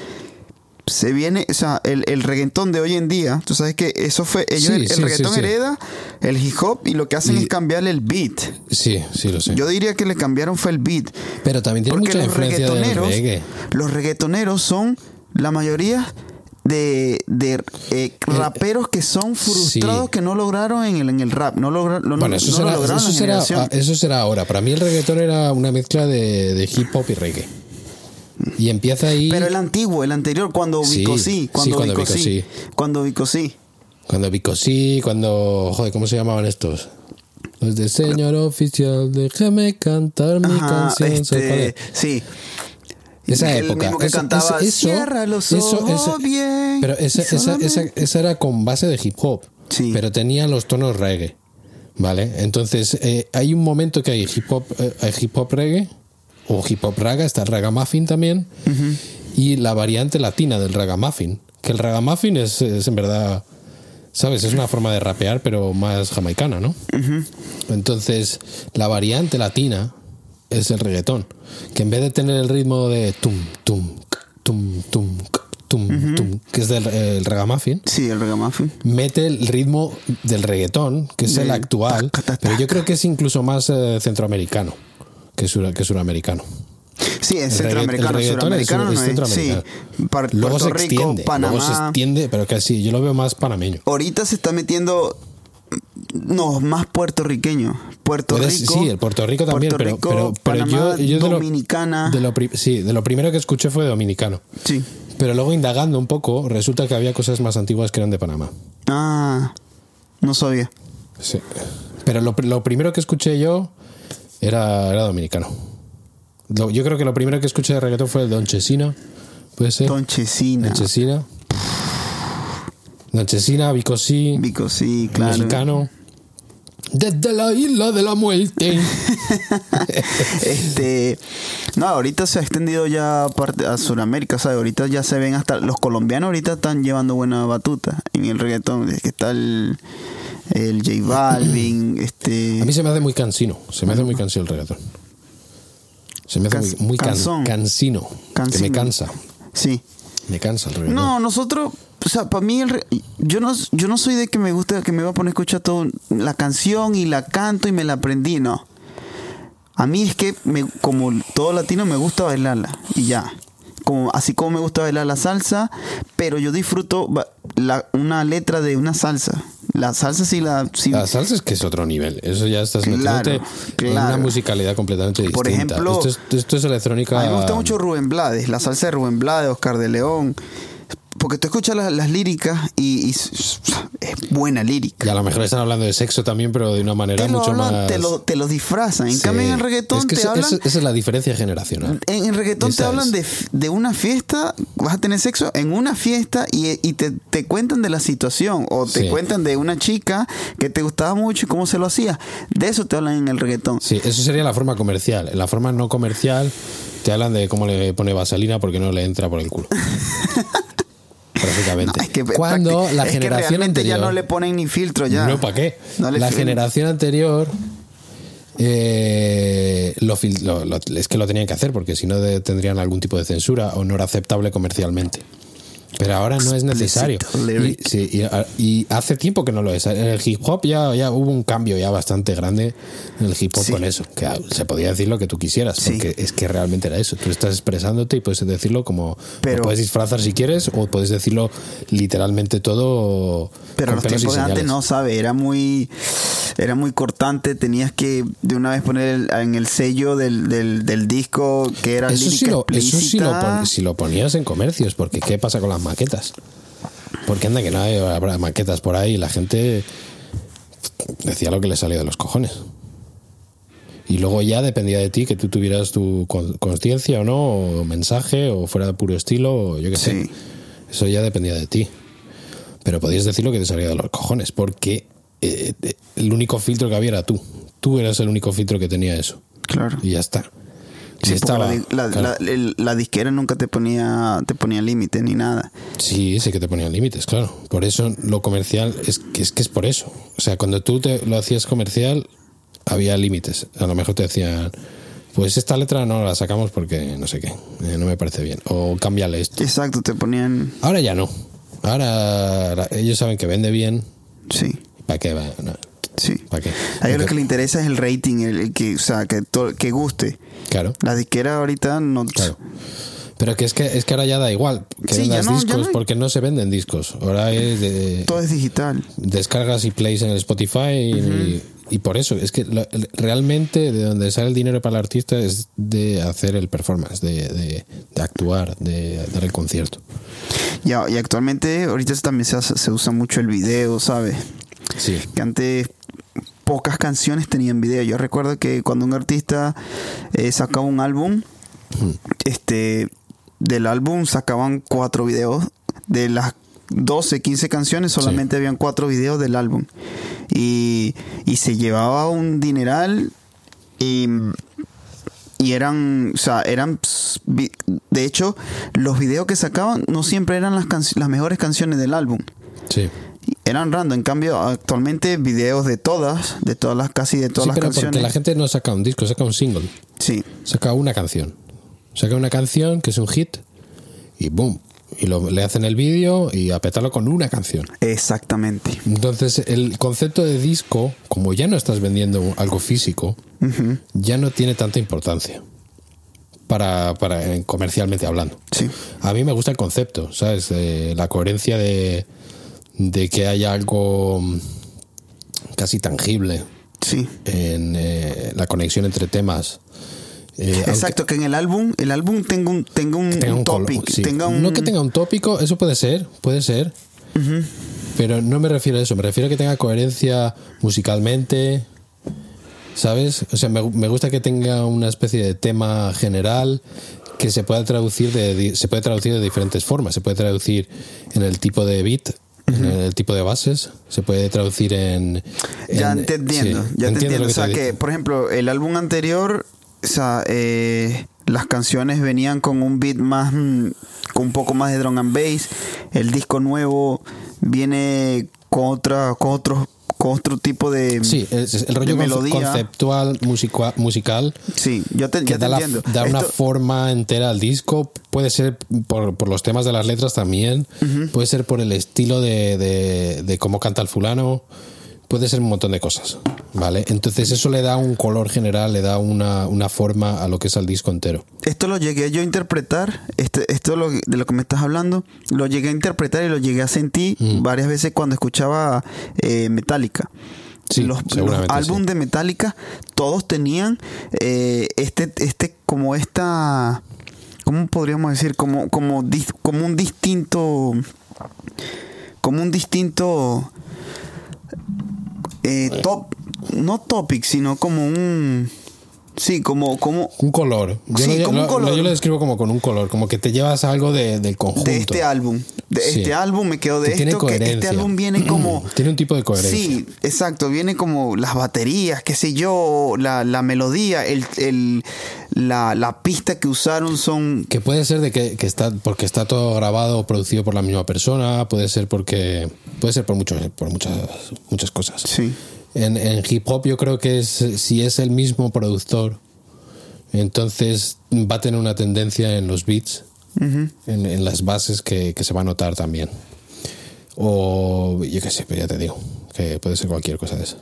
Se viene, o sea, el, el reggaetón de hoy en día, tú sabes que eso fue, ellos, Sí, el, el sí, reggaetón sí. hereda el hip hop y lo que hacen Y- es cambiarle el beat. Sí, sí, lo sé. Yo diría que le cambiaron fue el beat. Pero también tiene Porque mucha los influencia reggaetoneros, reggae. los reggaetoneros son la mayoría de, de eh, raperos que son frustrados sí. que no lograron en el, en el rap, no, logra, no, Bueno, eso, no será, lo lograron eso, la será, generación. ah, eso será ahora. Para mí el reggaetón era una mezcla de, de hip hop y reggae. Y empieza ahí Pero el antiguo, el anterior, cuando Vico sí, sí, cuando cuando Vico Vico sí, cuando Vico sí. cuando Vico sí, cuando... Joder, ¿cómo se llamaban estos? Los de señor oficial, déjame cantar mi Ajá, canción. ¿sabes cuál este, es? sí. Esa el época. mismo que Eso- cantaba eso- Cierra los ojos eso- bien. Pero esa, esa, esa, solamente-". esa era con base de hip hop. Sí. Pero tenía los tonos reggae. ¿Vale? Entonces, eh, hay un momento que hay hip hop, eh, hay hip hop reggae o hip hop raga, está el ragamuffin también. Y la variante latina del ragamuffin. Que el ragamuffin es, es en verdad. ¿Sabes? Es una forma de rapear, pero más jamaicana, ¿no? Entonces, la variante latina es el reggaetón. Que en vez de tener el ritmo de tum, tum, tum, tum, tum, tum, que es del el ragamuffin, Sí, el ragamuffin. mete el ritmo del reggaetón, que es el actual, taca, taca, pero yo creo que es incluso más eh, centroamericano que, sur, que suramericano. Sí, es El centroamericano, el suramericano es no es. centroamericano. Sí, Luego se Rico, extiende, Panamá. luego se extiende, pero casi yo lo veo más panameño. Ahorita se está metiendo no, más puertorriqueño. Puerto Rico. sí, el Puerto Rico también, Puerto pero, Rico, pero, pero Panamá, yo, yo de lo- de sí, de lo primero que escuché fue dominicano. Sí. Pero luego indagando un poco, resulta que había cosas más antiguas que eran de Panamá. Ah, no sabía. Sí. Pero lo, lo primero que escuché yo era, era dominicano. Lo- yo creo que lo primero que escuché de reggaetón fue el Don Chesina. ¿Puede ser? Don Chesina. Don Chesina. Don Chesina, Vicosí, Vico, sí, claro. mexicano. Desde la isla de la muerte. Este, no, ahorita se ha extendido ya parte a Sudamérica, ¿sabes? Ahorita ya se ven hasta los colombianos ahorita están llevando buena batuta en el reggaetón, es que está el el J Balvin, este A mí se me hace muy cansino. Se me hace muy cansino el reggaetón. Se me hace muy, muy can- cansón. cansino. Que Cansino. me cansa. sí. Me cansa el reggaetón. No, nosotros, o sea, para mí el re- yo no yo no soy de que me gusta que me va a poner a escuchar todo la canción y la canto y me la aprendí, no. A mí es que me, como todo latino me gusta bailarla y ya. Como, así como me gusta bailar la salsa, pero yo disfruto la- una letra de una salsa. La salsa sí la... sí- La salsa es que es otro nivel. Eso ya estás Claro, metiéndote en claro. una musicalidad completamente distinta. Por ejemplo, esto es, esto es electrónica. A mí me gusta mucho Rubén Blades, la salsa de Rubén Blades, Oscar de León. Porque tú escuchas las, las líricas y, es buena lírica. Y a lo mejor están hablando de sexo también, pero de una manera mucho hablan- más. te, lo, te lo disfrazan. En Sí. cambio, en el reggaetón Es que te hablan. esa- esa es la diferencia generacional. En el reggaetón te hablan de, de una fiesta, vas a tener sexo en una fiesta y, y te, te cuentan de la situación o te Sí. cuentan de una chica que te gustaba mucho y cómo se lo hacía. De eso te hablan en el reggaetón. Sí, eso sería la forma comercial. En la forma no comercial te hablan de cómo le pone vaselina porque no le entra por el culo. Prácticamente. No, es que Cuando la es que generación anterior. ya no le ponen ni filtro ya. No, ¿para qué? No la generación anterior eh, lo, lo- lo- es que lo tenían que hacer porque si no tendrían algún tipo de censura o no era aceptable comercialmente. Pero ahora no es necesario. Y, sí, y, y hace tiempo que no lo es. En el hip hop ya, ya hubo un cambio ya bastante grande en el hip hop Sí. con eso. Que se podía decir lo que tú quisieras, Sí. porque es que realmente era eso. Tú estás expresándote y puedes decirlo como. Pero- puedes disfrazar si quieres o puedes decirlo literalmente todo. Pero los tiempos de antes no, sabe, era muy era muy cortante, tenías que de una vez poner el- en el sello del, del, del disco que era Eso sí, lírica lo, eso sí lo, pon- si lo ponías en comercios, porque ¿qué pasa con las maquetas? Porque anda que no hay, habrá maquetas por ahí y la gente decía lo que le salía de los cojones. Y luego ya dependía de ti que tú tuvieras tu con- conciencia o no, o mensaje, o fuera de puro estilo, o yo qué sé. Sí. Eso ya dependía de ti. Pero podías decir lo que te salía de los cojones, porque eh, eh, el único filtro que había era tú. Tú eras el único filtro que tenía eso. Claro. Y ya está. Sí, estaba, la, la- disquera nunca te ponía te ponía límite ni nada. Sí, sí que te ponían límites, claro. Por eso lo comercial es que es que es por eso. O sea, cuando tú te lo hacías comercial había límites. A lo mejor te decían, pues esta letra no la sacamos porque no sé qué, eh, no me parece bien. O cámbiale esto. Exacto, te ponían. Ahora ya no. Ahora ellos saben que vende bien. Sí, ¿Para qué va? No. Sí. ¿Para qué? A ellos lo que le interesa es el rating, el, el que, o sea, que, to- que guste. Claro, La disquera ahorita no. claro. Pero que es que es que ahora ya da igual que Sí, vendas no, discos no. porque no se venden discos. Ahora es de, Todo es digital. descargas y plays en el Spotify y, y por eso es que lo- realmente de donde sale el dinero para el artista es de hacer el performance, de, de- de actuar, de dar el concierto. Y, actualmente, ahorita también se, hace- se usa mucho el video, ¿sabes? Sí, Que antes pocas canciones tenían video. Yo recuerdo que cuando un artista eh, sacaba un álbum, este del álbum sacaban cuatro videos. De las 12, 15 canciones, solamente habían cuatro videos del álbum. Y, y se llevaba un dineral y, y eran, o sea, eran, de hecho, los videos que sacaban no siempre eran las, las mejores canciones del álbum sí. Eran random. En cambio, actualmente videos de todas, de todas las, casi de todas Sí, las pero canciones. porque la gente no saca un disco, saca un single, Sí, saca una canción. Saca una canción que es un hit y boom. Y lo- le hacen el vídeo y a petarlo con una canción. exactamente. Entonces, el concepto de disco, como ya no estás vendiendo algo físico, ya no tiene tanta importancia para, para eh, comercialmente hablando. Sí. A mí me gusta el concepto, ¿sabes? Eh, la coherencia de, de que haya algo mm, casi tangible Sí. en eh, la conexión entre temas. Eh, aunque Exacto, que en el álbum, el álbum tenga un, tenga un, tenga un un colo- topic, sí. tenga un... No que tenga un tópico, eso puede ser, puede ser. Pero no me refiero a eso, me refiero a que tenga coherencia musicalmente, ¿sabes? O sea, me, me gusta que tenga una especie de tema general que se pueda traducir de se puede traducir de diferentes formas. Se puede traducir en el tipo de beat, en el tipo de bases, se puede traducir en. Ya en- te entiendo, sí, ya te entiendo. lo O sea, que, por ejemplo, el álbum anterior, o sea, eh, las canciones venían con un beat más, mm, con un poco más de drum and bass. El disco nuevo viene con otra, con otro, con otro tipo de, Sí, es- es el rollo melodía. conceptual musica- musical Sí, yo te, que ya te da, la- entiendo. da una forma entera al disco. Puede ser por, por los temas de las letras también. Puede ser por el estilo de, de- de cómo canta el fulano. Puede ser un montón de cosas. ¿Vale? Entonces eso le da un color general, le da una, una forma a lo que es el disco entero. esto lo llegué yo a interpretar, este, esto lo- de lo que me estás hablando, lo llegué a interpretar y lo llegué a sentir Mm. varias veces cuando escuchaba eh, Metallica. Sí, los, los álbumes sí. de Metallica, todos tenían eh, este, este, como esta, ¿cómo podríamos decir? Como, como, como un distinto, como un distinto eh, top, no topic, sino como un, sí, como, como Un color. Yo, Sí, lo, como un lo- color. yo lo describo como con un color, como que te llevas algo de- del conjunto. de este álbum. De Sí. este álbum me quedo de Que tiene esto que este álbum viene como Tiene un tipo de coherencia. Sí, exacto, viene como las baterías, qué sé yo, la, la melodía, el, el- la, la pista que usaron son Que puede ser de que, que está porque está todo grabado o producido por la misma persona, puede ser porque puede ser por muchos por muchas muchas cosas. sí, En, en hip hop yo creo que es si es el mismo productor, entonces va a tener una tendencia en los beats, en, en las bases que, que se va a notar también. O yo qué sé, pero ya te digo, que puede ser cualquier cosa de eso.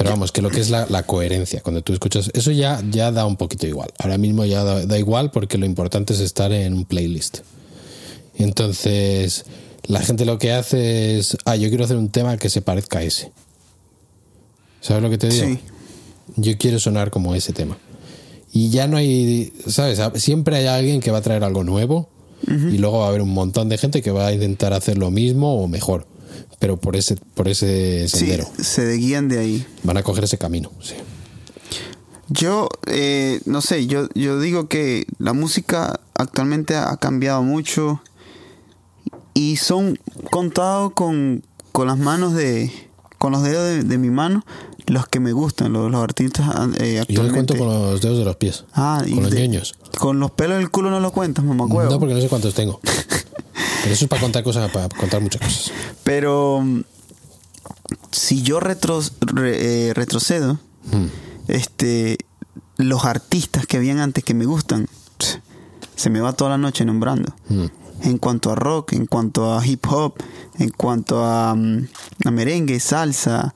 Pero vamos, que lo que es la, la coherencia, cuando tú escuchas, eso ya, ya da un poquito igual. Ahora mismo ya da, da igual porque lo importante es estar en un playlist. Entonces, la gente lo que hace es, ah, yo quiero hacer un tema que se parezca a ese. ¿Sabes lo que te digo? Sí. Yo quiero sonar como ese tema. Y ya no hay, ¿sabes? Siempre hay alguien que va a traer algo nuevo y luego va a haber un montón de gente que va a intentar hacer lo mismo o mejor, pero por ese, por ese sí, sendero. se guían de ahí. Van a coger ese camino, sí. Yo, eh, no sé, yo, yo digo que la música actualmente ha cambiado mucho y son contados con, con las manos de. con los dedos de, de mi mano los que me gustan, los, los artistas eh, Yo le cuento actualmente. con los dedos de los pies. Ah, y con los de- ñoños. Con los pelos del culo no lo cuentas, mamá No, porque no sé cuántos tengo. Pero eso es para contar cosas, para contar muchas cosas. Pero mm, si yo retro- re- eh, retrocedo, Mm. este, los artistas que habían antes que me gustan, se me va toda la noche nombrando. Mm. En cuanto a rock, en cuanto a hip hop, en cuanto a, mm, a merengue, salsa,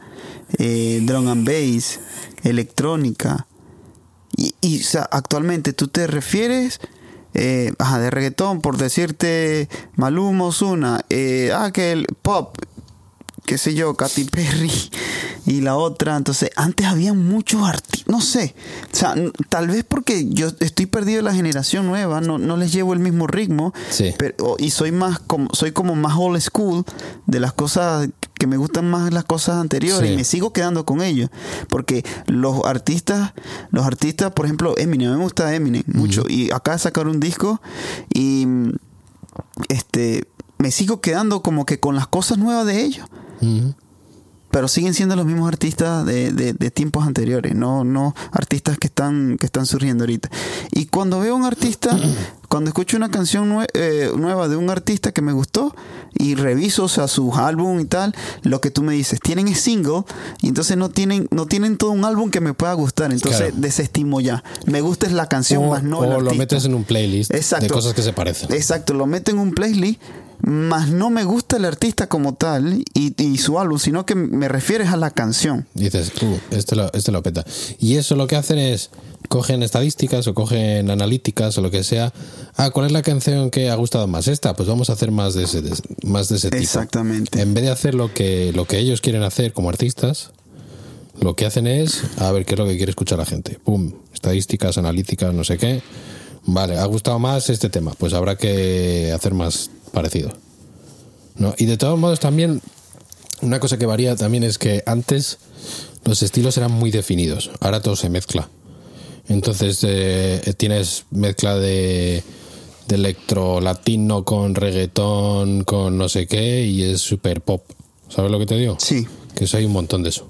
eh, drum and bass, electrónica. Y, y, o sea, actualmente tú te refieres eh, ajá, de reggaetón, por decirte Maluma, Ozuna, eh, ah, que el pop, qué sé yo, Katy Perry y la otra. Entonces, antes había muchos artistas, no sé. O sea, tal vez porque yo estoy perdido de la generación nueva, no, no les llevo el mismo ritmo. Sí. pero- y soy más como, soy como más old school de las cosas que me gustan más las cosas anteriores Sí. y me sigo quedando con ellos. Porque los artistas, los artistas, por ejemplo, Eminem, a mí me gusta Eminem mucho. Y acaba de sacar un disco y este me sigo quedando como que con las cosas nuevas de ellos. Pero siguen siendo los mismos artistas de, de- de tiempos anteriores, no, no artistas que están, que están surgiendo ahorita. Y cuando veo un artista, cuando escucho una canción nue- eh, nueva de un artista que me gustó y reviso, o sea, sus álbum y tal, lo que tú me dices, tienen es single y entonces no tienen, no tienen todo un álbum que me pueda gustar. Entonces Claro. desestimo ya. Me gusta es la canción O, más no el o lo metes en un playlist de Exacto. cosas que se parecen. Exacto, lo meto en un playlist, más no me gusta el artista como tal y, y su álbum, sino que me refieres a la canción. Dices, uh, este lo, este lo peta. Y eso lo que hacen es, cogen estadísticas o cogen analíticas o lo que sea. Ah, ¿cuál es la canción que ha gustado más? Esta, pues vamos a hacer más de ese, de- más de ese tipo. Exactamente. En vez de hacer lo que, lo que ellos quieren hacer como artistas, lo que hacen es, a ver qué es lo que quiere escuchar la gente. Pum, estadísticas, analíticas, no sé qué. Vale, ha gustado más este tema, pues habrá que hacer más parecido. ¿No? Y de todos modos también una cosa que varía también es que antes los estilos eran muy definidos, ahora todo se mezcla. Entonces eh, tienes mezcla de, de electro latino con reggaetón, con no sé qué, y es super pop. ¿Sabes lo que te digo? Sí. Que eso hay un montón de eso.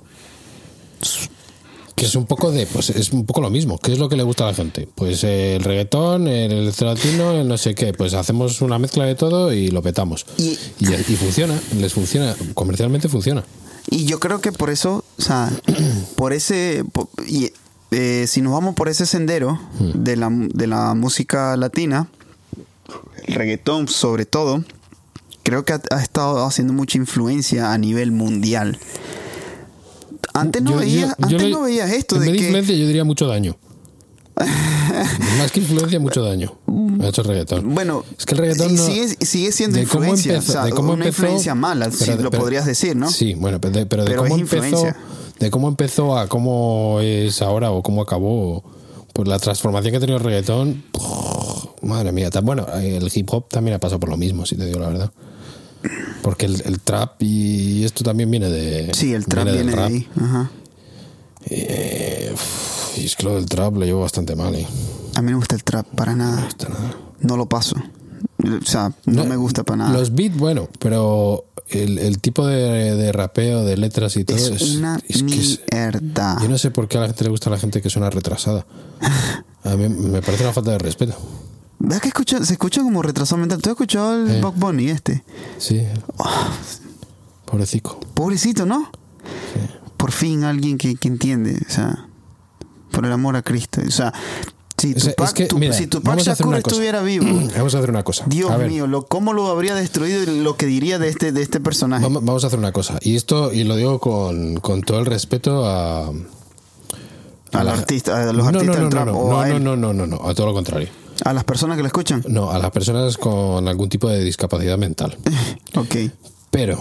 Que es un poco de, pues es un poco lo mismo. ¿Qué es lo que le gusta a la gente? Pues eh, el reggaetón, el electro latino, el no sé qué. Pues hacemos una mezcla de todo y lo petamos. Y- y, y funciona, les funciona, comercialmente funciona. Y yo creo que por eso, o sea, por ese, po- y, eh, si nos vamos por ese sendero de, la, de la música latina, el reggaetón sobre todo, creo que ha, ha estado haciendo mucha influencia a nivel mundial. Antes no Yo- veías, yo- yo antes le- no veías esto en de vez que influencia, yo diría mucho daño. Más que influencia, mucho daño. Ha hecho reggaetón. Bueno, es que el reggaetón no- sigue, sigue siendo de cómo influencia, empezó- o sea, de cómo una empezó- influencia mala, si pero- lo pero- podrías decir, ¿no? Sí, bueno, pero de, pero de cómo empezó, de cómo empezó a cómo es ahora o cómo acabó, pues la transformación que ha tenido el reggaetón, madre mía, tan bueno, el hip hop también ha pasado por lo mismo, si te digo la verdad. Porque el, el trap y esto también viene de Sí, el trap del viene de ahí. Ajá. Eh, uf, y es que lo del trap lo llevo bastante mal, eh. A mí no me gusta el trap para nada. Está nada. No lo paso. O sea, no, me gusta para nada. Los beats, bueno, pero el, el tipo de, de rapeo, de letras y todo es, es, una es que es- mierda. Yo no sé por qué a la gente le gusta a la gente que suena retrasada. A mí me parece una falta de respeto. ¿Ves que escucha, se escucha como retrasado mental? ¿Tú has escuchado el Eh. Bunny este? Sí. Pobrecito. Pobrecito, ¿no? Por fin alguien que, que entiende. O sea, por el amor a Cristo. O sea, si O sea, Tupac, es que, tu- mira, si Tupac Shakur estuviera vivo, Vamos a hacer una cosa. Dios A mío, lo, ¿cómo lo habría destruido y lo que diría de este, de este personaje? Vamos, vamos a hacer una cosa. Y esto, y lo digo con, con todo el respeto a. A los la- artistas- a los No, artistas no, del no, trap no, o no, no, no, no, no, a todo lo contrario. A las personas que lo escuchan. No, a las personas con algún tipo de discapacidad mental. Ok. Pero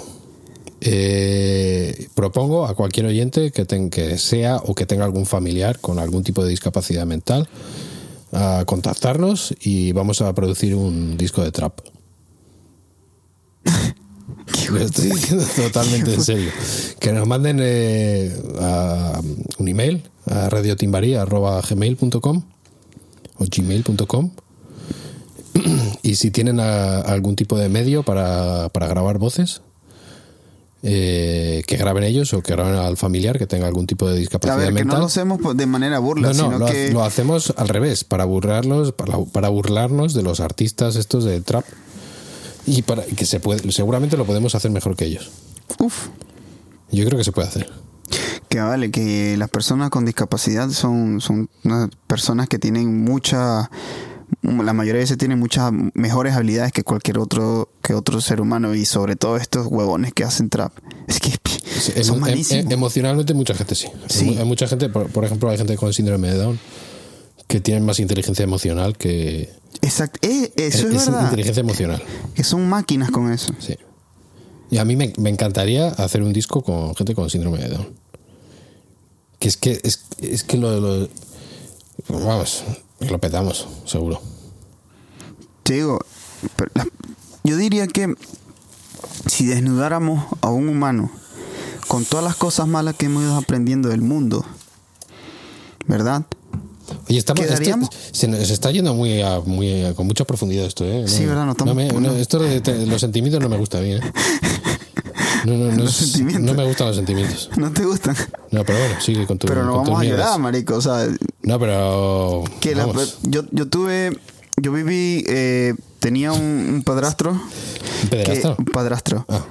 eh, propongo a cualquier oyente que, ten- que sea o que tenga algún familiar con algún tipo de discapacidad mental a contactarnos y vamos a producir un disco de trap. Lo estoy diciendo totalmente en serio. Que nos manden eh, a un email a radiotimbaría.gmail.com o gmail.com Y si tienen a- algún tipo de medio para, para grabar voces, eh, que graben ellos o que graben al familiar que tenga algún tipo de A discapacidad ver, que mental. no lo hacemos de manera burla, No, no, sino lo, que... lo hacemos al revés, para burlarlos, para, para burlarnos de los artistas estos de trap. Y para que se puede, seguramente lo podemos hacer mejor que ellos. Uf, Yo creo que se puede hacer. Que vale, que las personas con discapacidad son, son unas personas que tienen mucha... La mayoría de veces tienen muchas mejores habilidades que cualquier otro que otro ser humano y sobre todo estos huevones que hacen trap. Es que Sí, son emo- em- malísimos. em- emocionalmente mucha gente sí. Sí. Hay mucha gente, por, por ejemplo, hay gente con síndrome de Down que tienen más inteligencia emocional que... Exacto, eh, eso es, es verdad. inteligencia emocional. Que son máquinas con eso. Sí. Y a mí me, me encantaría hacer un disco con gente con síndrome de Down. Que es que es, es que lo, lo- vamos, lo petamos, seguro. Te digo, la- yo diría que si desnudáramos a un humano con todas las cosas malas que hemos ido aprendiendo del mundo, ¿verdad? Oye, estamos, esto- se nos está yendo muy, a- muy a- con mucha profundidad esto, ¿eh? Sí, ¿verdad? No estamos- me- no. esto de te- los sentimientos no me gusta mí, ¿eh? No, no, no, Los es- sentimientos. no me gustan los sentimientos. ¿No te gustan? No, pero bueno, sigue con tu Pero no vamos a llorar, marico. O sea, No, pero. que la- yo, yo tuve, yo viví, eh, tenía un, un padrastro. ¿Un que- pederasta? un padrastro. Ah,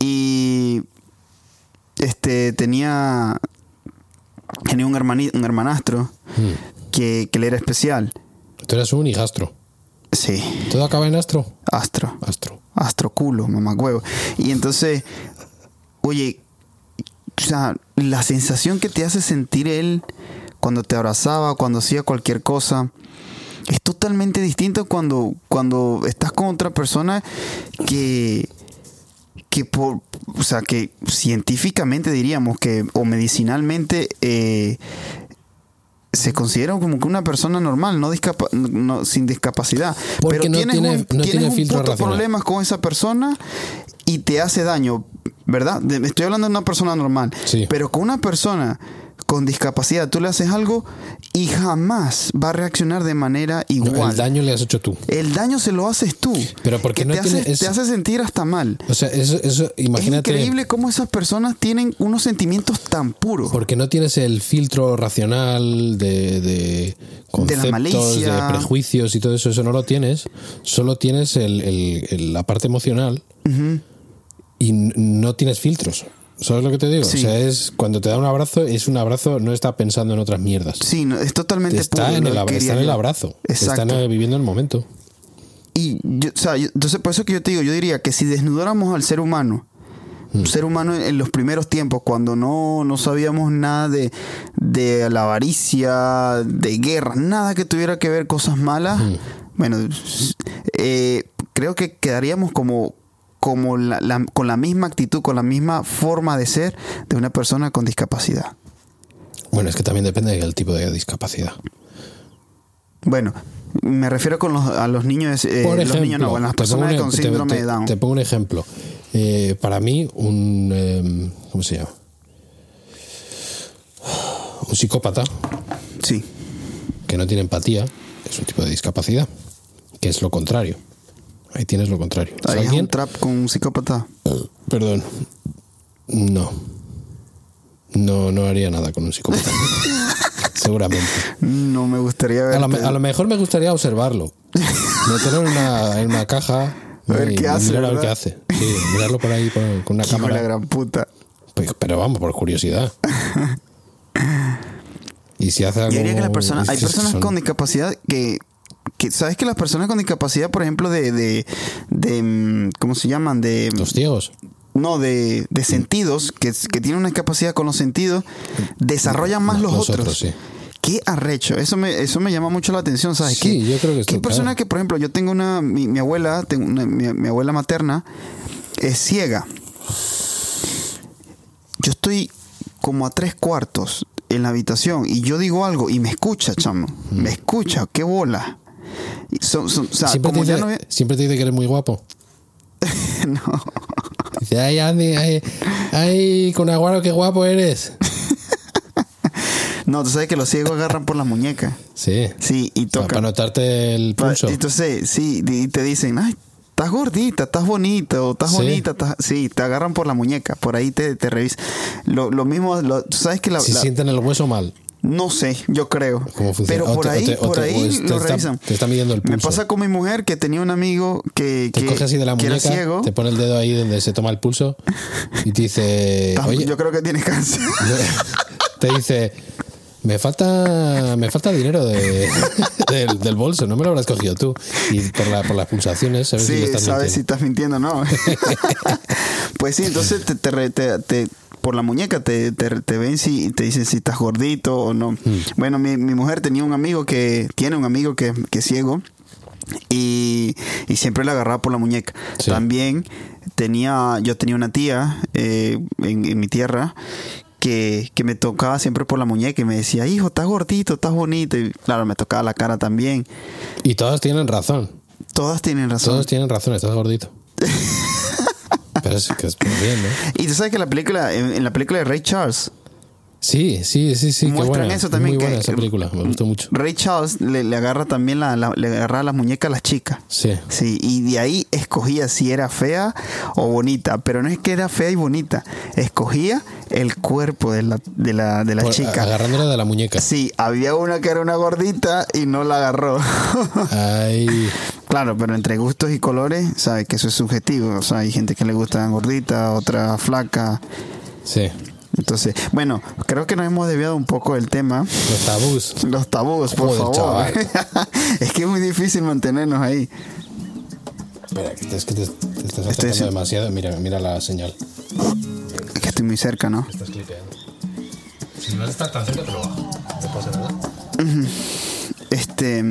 Y este tenía tenía un, hermani- un hermanastro mm. que, que le era especial. tú eras un hijastro. Sí, ¿Todo acaba en astro? astro. Astro. Astro culo, mamagüevo. Y entonces, oye, o sea, la sensación que te hace sentir él cuando te abrazaba, cuando hacía cualquier cosa, es totalmente distinto cuando, cuando estás con otra persona que, que por, o sea, que científicamente diríamos que, o medicinalmente, eh, se considera como que una persona normal, no, discapa- no- sin discapacidad. Porque pero no tienes tiene- un, no tienes tiene un problemas con esa persona y te hace daño, ¿verdad? De- estoy hablando de una persona normal. Sí. Pero con una persona con discapacidad, tú le haces algo y jamás va a reaccionar de manera No, igual. el daño le has hecho tú. El daño se lo haces tú. Pero porque que no te, hace, te hace sentir hasta mal. O sea, eso, eso imagínate. Es increíble cómo esas personas tienen unos sentimientos tan puros. Porque no tienes el filtro racional de, de conceptos, de, malicia. prejuicios y todo eso, eso no lo tienes. Solo tienes el, el- el- la parte emocional y no tienes filtros. ¿Sabes lo que te digo? Sí. O sea, es cuando te da un abrazo, es un abrazo, no está pensando en otras mierdas. Sí, no, es totalmente está, puro, en el, está en el abrazo. Está en Exacto. el- viviendo el momento. Y yo, o sea, yo- entonces por eso que yo te digo, yo diría que si desnudáramos al ser humano, un ser humano en, en los primeros tiempos, cuando no, no sabíamos nada de, de la avaricia, de guerra, nada que tuviera que ver cosas malas, Hmm. bueno, eh, creo que quedaríamos como, como la- la- con la misma actitud, con la misma forma de ser de una persona con discapacidad. Bueno, es que también depende del tipo de discapacidad. Bueno, me refiero con los, a los niños, eh, Por los ejemplo, niños no, bueno, las personas un- con síndrome te- de Down. Te pongo un ejemplo. Eh, para mí, un. em, ¿Cómo se llama? Un psicópata Sí. que no tiene empatía es un tipo de discapacidad, que es lo contrario. Ahí tienes lo contrario. ¿Harías alguien- un trap con un psicópata? Perdón. No. No, no haría nada con un psicópata. Seguramente. No me gustaría ver. A lo, me- a lo mejor me gustaría observarlo. Meterlo en una, en una caja. A ver y qué hace, Mirar a ver hace. Sí, mirarlo por ahí por- con una de la cámara. gran puta. Pues, pero vamos, por curiosidad. Y si hace algo. Yo diría que hay personas son- con discapacidad que, que, ¿sabes que las personas con discapacidad, por ejemplo, de, de, de mm, ¿cómo se llaman? De, Los ciegos. no, de, de sentidos, que, que tienen una discapacidad con los sentidos, desarrollan más los, Los otros. otros, sí. Qué arrecho, eso me, eso me llama mucho la atención, ¿sabes? Sí, qué? yo creo que esto, hay personas claro. que, por ejemplo, yo tengo una, mi, mi abuela, tengo una- mi, mi abuela materna es ciega. Yo estoy como a tres cuartos en la habitación y yo digo algo y me escucha, chamo. Me escucha, qué bola. Son- son- o sea, siempre, te como ya dice, no ve- siempre te dice que eres muy guapo. no. Dice, ay, Andy, ay, ay, con aguaro, qué guapo eres. No, tú sabes que los ciegos agarran por las muñecas. Sí. Sí, y Para, toca. notarte el pulso. Entonces, sí, y te dicen, ay, estás gordita, estás bonita, o estás Sí. bonita, estás... sí, te agarran por la muñeca, por ahí te, te revisan. Lo, lo mismo, lo- tú sabes que la, si la- sienten el hueso mal. No sé, yo creo. ¿Cómo funciona? Pero O por ahí, te- por te- ahí te lo está- revisan. te está midiendo el Me pulso. pasa con mi mujer que tenía un amigo que, Te que, coge así de la muñeca, ciego. te pone el dedo ahí donde se toma el pulso y te dice, oye, yo creo que tiene cáncer. te dice, me falta, me falta dinero de- del, del bolso, no me lo habrás cogido tú. Y por, la, por las pulsaciones, sabes Sí, estás sabes si estás mintiendo o no. pues sí, entonces te, te- te- por la muñeca te, te, te ven si te dicen si estás gordito o no. Hmm. Bueno, mi, mi mujer tenía un amigo que tiene un amigo que, que es ciego y, y siempre le agarraba por la muñeca. Sí. También tenía, yo tenía una tía eh, en, en mi tierra que, que me tocaba siempre por la muñeca y me decía, hijo, estás gordito, estás bonito. Y claro, me tocaba la cara también. Y todas tienen razón. Todas tienen razón. Todos tienen razón, estás gordito. Pero es que bien, ¿no? Y tú sabes que la película, en la película de Ray Charles, Sí, sí, sí, sí, qué Muestran buena. eso también, Muy buena que- esa película, me gustó mucho. Ray Charles le, le agarra también la, la- le agarra las muñecas a las chicas. Sí. Sí, y de ahí escogía si era fea o bonita, pero no es que era fea y bonita, escogía el cuerpo de la, de la, de la Por- chica. Agarrándola de la muñeca. Sí, había una que era una gordita y no la agarró. Ay, claro, pero entre gustos y colores, sabes que eso es subjetivo. O sea, hay gente que le gusta gordita, otra flaca. sí. Entonces, bueno, creo que nos hemos desviado un poco del tema. Los tabús. Los tabús, por Joder, favor. es que es muy difícil mantenernos ahí. Espera, que te, es que te, te estás Estoy demasiado. Mira, mira la señal. Es que estoy muy cerca, ¿no? Estás clipeando. Si a estar tan cerca, te lo bajo. No pasa nada. Este.